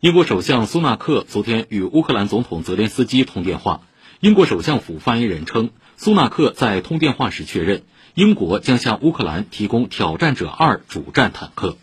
英国首相苏纳克昨天与乌克兰总统泽连斯基通电话。英国首相府发言人称苏纳克在通电话时确认英国将向乌克兰提供挑战者二主战坦克。